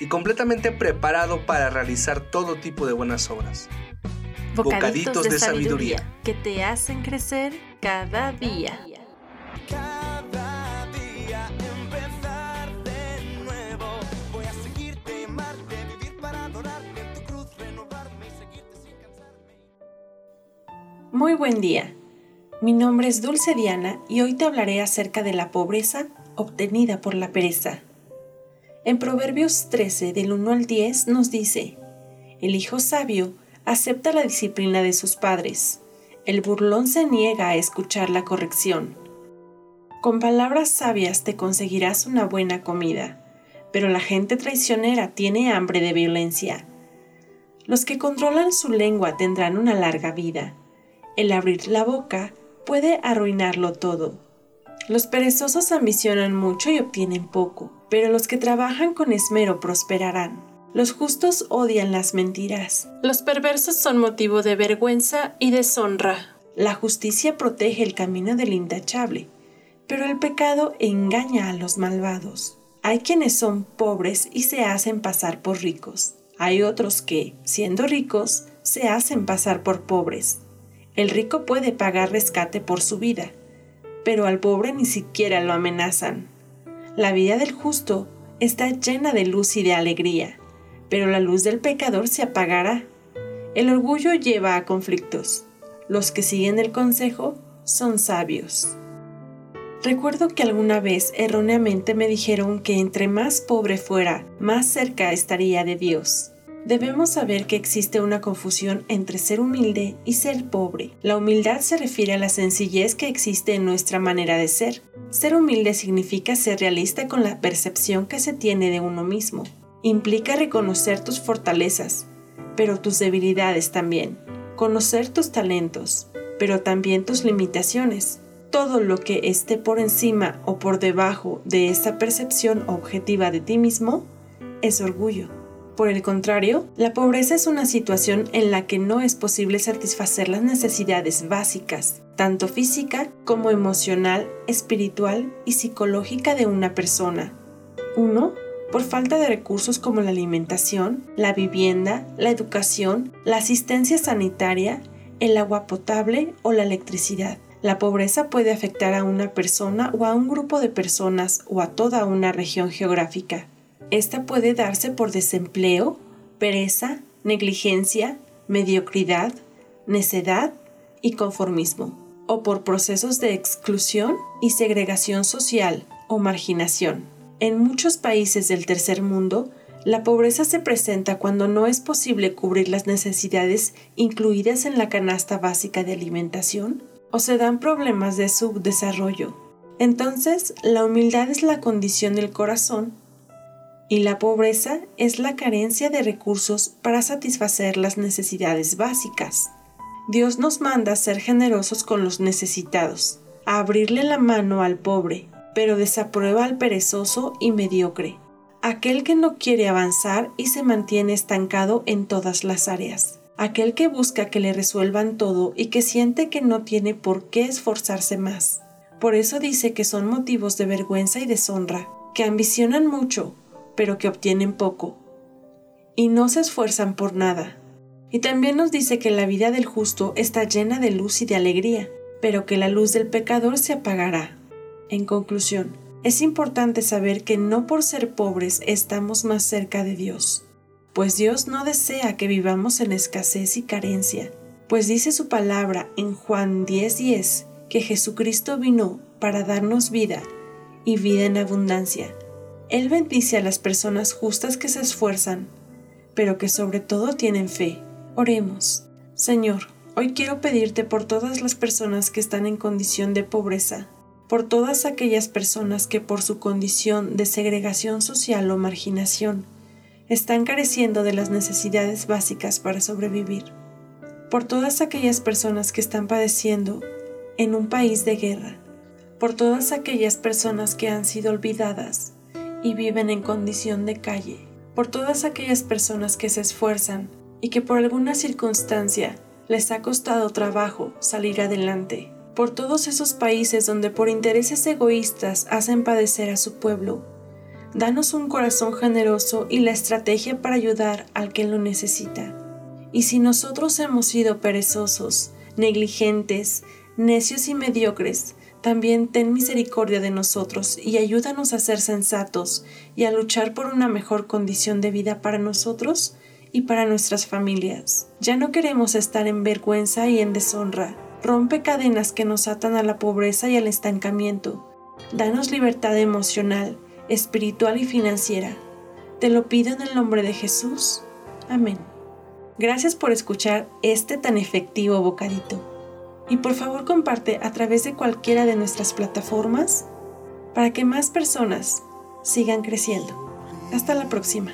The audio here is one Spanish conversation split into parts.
y completamente preparado para realizar todo tipo de buenas obras. Bocaditos, de, sabiduría que te hacen crecer cada día. Cada día empezar de nuevo. Voy a seguirte, amarte, vivir para adorarte en tu cruz, renovarme y seguirte sin cansarme. Muy buen día. Mi nombre es Dulce Diana y hoy te hablaré acerca de la pobreza obtenida por la pereza. En Proverbios 13 del 1 al 10 nos dice, El hijo sabio acepta la disciplina de sus padres, el burlón se niega a escuchar la corrección. Con palabras sabias te conseguirás una buena comida, pero la gente traicionera tiene hambre de violencia. Los que controlan su lengua tendrán una larga vida. El abrir la boca puede arruinarlo todo. Los perezosos ambicionan mucho y obtienen poco, pero los que trabajan con esmero prosperarán. Los justos odian las mentiras. Los perversos son motivo de vergüenza y deshonra. La justicia protege el camino del intachable, pero el pecado engaña a los malvados. Hay quienes son pobres y se hacen pasar por ricos. Hay otros que, siendo ricos, se hacen pasar por pobres. El rico puede pagar rescate por su vida, pero al pobre ni siquiera lo amenazan. La vida del justo está llena de luz y de alegría, pero la luz del pecador se apagará. El orgullo lleva a conflictos. Los que siguen el consejo son sabios. Recuerdo que alguna vez erróneamente me dijeron que entre más pobre fuera, más cerca estaría de Dios. Debemos saber que existe una confusión entre ser humilde y ser pobre. La humildad se refiere a la sencillez que existe en nuestra manera de ser. Ser humilde significa ser realista con la percepción que se tiene de uno mismo. Implica reconocer tus fortalezas, pero tus debilidades también. Conocer tus talentos, pero también tus limitaciones. Todo lo que esté por encima o por debajo de esa percepción objetiva de ti mismo es orgullo. Por el contrario, la pobreza es una situación en la que no es posible satisfacer las necesidades básicas, tanto física como emocional, espiritual y psicológica de una persona. 1. Por falta de recursos como la alimentación, la vivienda, la educación, la asistencia sanitaria, el agua potable o la electricidad. La pobreza puede afectar a una persona o a un grupo de personas o a toda una región geográfica. Esta puede darse por desempleo, pereza, negligencia, mediocridad, necedad y conformismo, o por procesos de exclusión y segregación social o marginación. En muchos países del tercer mundo, la pobreza se presenta cuando no es posible cubrir las necesidades incluidas en la canasta básica de alimentación o se dan problemas de subdesarrollo. Entonces, la humildad es la condición del corazón y la pobreza es la carencia de recursos para satisfacer las necesidades básicas. Dios nos manda ser generosos con los necesitados, a abrirle la mano al pobre, pero desaprueba al perezoso y mediocre, aquel que no quiere avanzar y se mantiene estancado en todas las áreas, aquel que busca que le resuelvan todo y que siente que no tiene por qué esforzarse más. Por eso dice que son motivos de vergüenza y deshonra, que ambicionan mucho, pero que obtienen poco, y no se esfuerzan por nada. Y también nos dice que la vida del justo está llena de luz y de alegría, pero que la luz del pecador se apagará. En conclusión, es importante saber que no por ser pobres estamos más cerca de Dios, pues Dios no desea que vivamos en escasez y carencia, pues dice su palabra en Juan 10:10 que Jesucristo vino para darnos vida y vida en abundancia. Él bendice a las personas justas que se esfuerzan, pero que sobre todo tienen fe. Oremos. Señor, hoy quiero pedirte por todas las personas que están en condición de pobreza, por todas aquellas personas que por su condición de segregación social o marginación están careciendo de las necesidades básicas para sobrevivir. Por todas aquellas personas que están padeciendo en un país de guerra. Por todas aquellas personas que han sido olvidadas y viven en condición de calle. Por todas aquellas personas que se esfuerzan y que por alguna circunstancia les ha costado trabajo salir adelante. Por todos esos países donde por intereses egoístas hacen padecer a su pueblo Danos un corazón generoso y la estrategia para ayudar al que lo necesita. Y si nosotros hemos sido perezosos, negligentes, necios y mediocres, también ten misericordia de nosotros y ayúdanos a ser sensatos y a luchar por una mejor condición de vida para nosotros y para nuestras familias. Ya no queremos estar en vergüenza y en deshonra. Rompe cadenas que nos atan a la pobreza y al estancamiento. Danos libertad emocional espiritual y financiera. Te lo pido en el nombre de Jesús. Amén. Gracias por escuchar este tan efectivo bocadito. Y por favor comparte a través de cualquiera de nuestras plataformas para que más personas sigan creciendo. Hasta la próxima.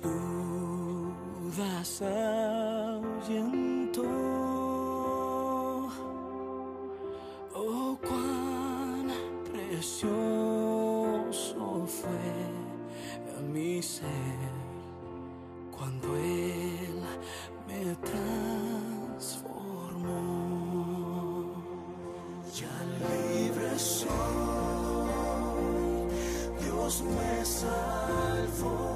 Dudas ahuyentó. Oh, cuán precioso fue mi ser cuando Él me transformó. Ya libre soy, Dios me salvó.